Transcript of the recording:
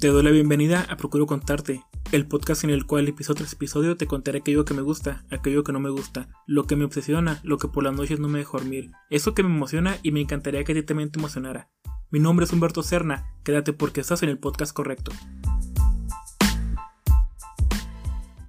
Te doy la bienvenida a Procuro Contarte, el podcast en el cual episodio tras episodio te contaré aquello que me gusta, aquello que no me gusta, lo que me obsesiona, lo que por las noches no me deja dormir, eso que me emociona y me encantaría que a ti también te emocionara. Mi nombre es Humberto Serna, quédate porque estás en el podcast correcto.